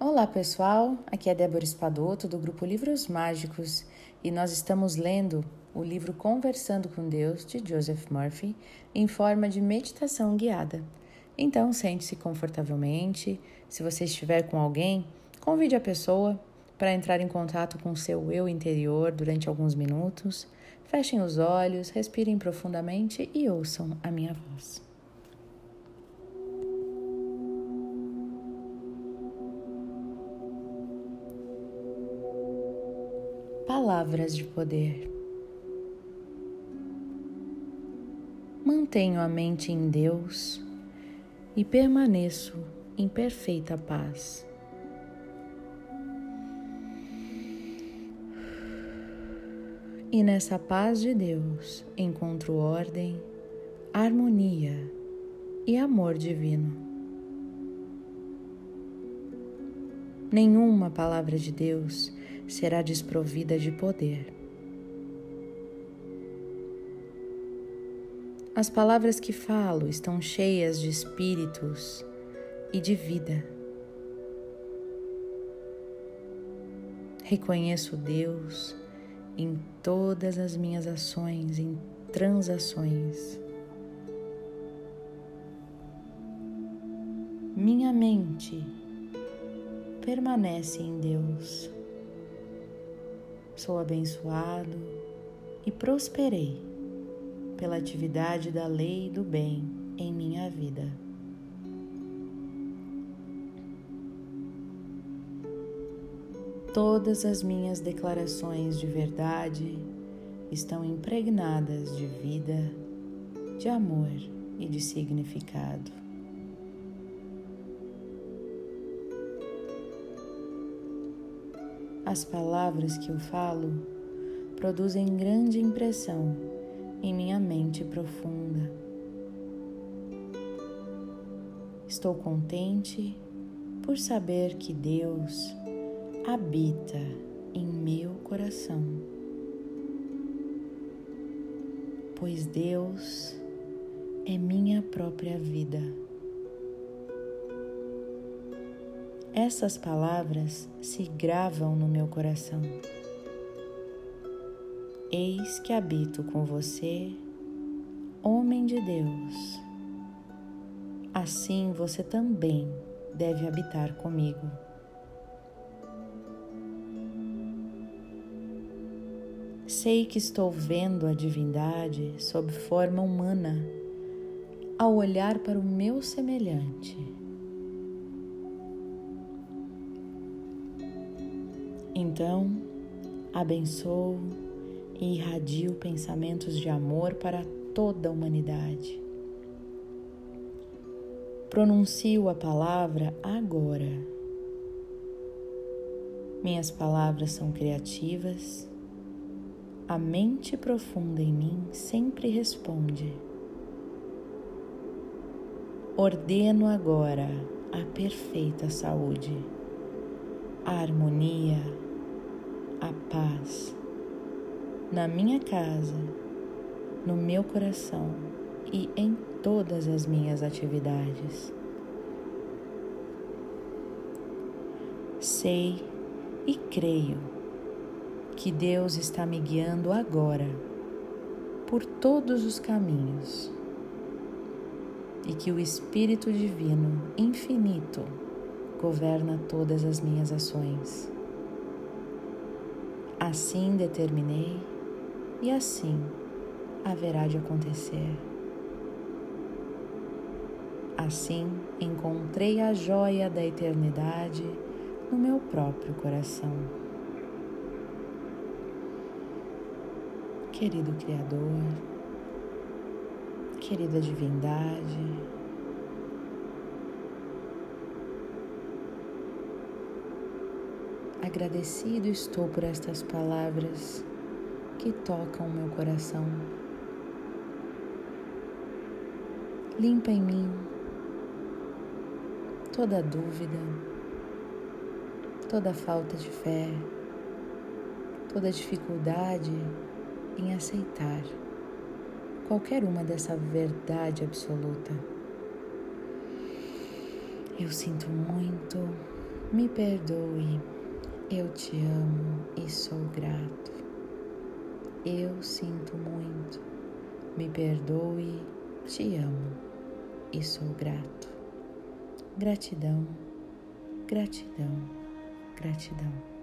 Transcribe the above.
Olá pessoal, aqui é Débora Espadoto do grupo Livros Mágicos e nós estamos lendo o livro Conversando com Deus de Joseph Murphy em forma de meditação guiada. Então sente-se confortavelmente. Se você estiver com alguém, convide a pessoa para entrar em contato com seu eu interior durante alguns minutos. Fechem os olhos, respirem profundamente e ouçam a minha voz. Palavras de poder. Mantenho a mente em Deus e permaneço em perfeita paz. E nessa paz de Deus encontro ordem, harmonia e amor divino. Nenhuma palavra de Deus será desprovida de poder. As palavras que falo estão cheias de espíritos e de vida. Reconheço Deus em todas as minhas ações, em transações. Minha mente permanece em Deus sou abençoado e prosperei pela atividade da lei do bem em minha vida. Todas as minhas declarações de verdade estão impregnadas de vida, de amor e de significado. As palavras que eu falo produzem grande impressão em minha mente profunda. Estou contente por saber que Deus habita em meu coração, pois Deus é minha própria vida. Essas palavras se gravam no meu coração. Eis que habito com você, homem de Deus. Assim você também deve habitar comigo. Sei que estou vendo a divindade sob forma humana ao olhar para o meu semelhante. Então, abençoo e irradio pensamentos de amor para toda a humanidade. Pronuncio a palavra agora. Minhas palavras são criativas. A mente profunda em mim sempre responde. Ordeno agora a perfeita saúde, a harmonia, a paz na minha casa, no meu coração e em todas as minhas atividades. Sei e creio que Deus está me guiando agora por todos os caminhos e que o Espírito Divino infinito governa todas as minhas ações. Assim determinei e assim haverá de acontecer. Assim encontrei a joia da eternidade no meu próprio coração. Querido Criador, querida Divindade, Agradecido estou por estas palavras que tocam o meu coração. Limpa em mim toda dúvida, toda falta de fé, toda dificuldade em aceitar qualquer uma dessa verdade absoluta. Eu sinto muito Me perdoe, eu te amo e sou grato. Eu sinto muito, me perdoe, te amo e sou grato. Gratidão, gratidão, gratidão.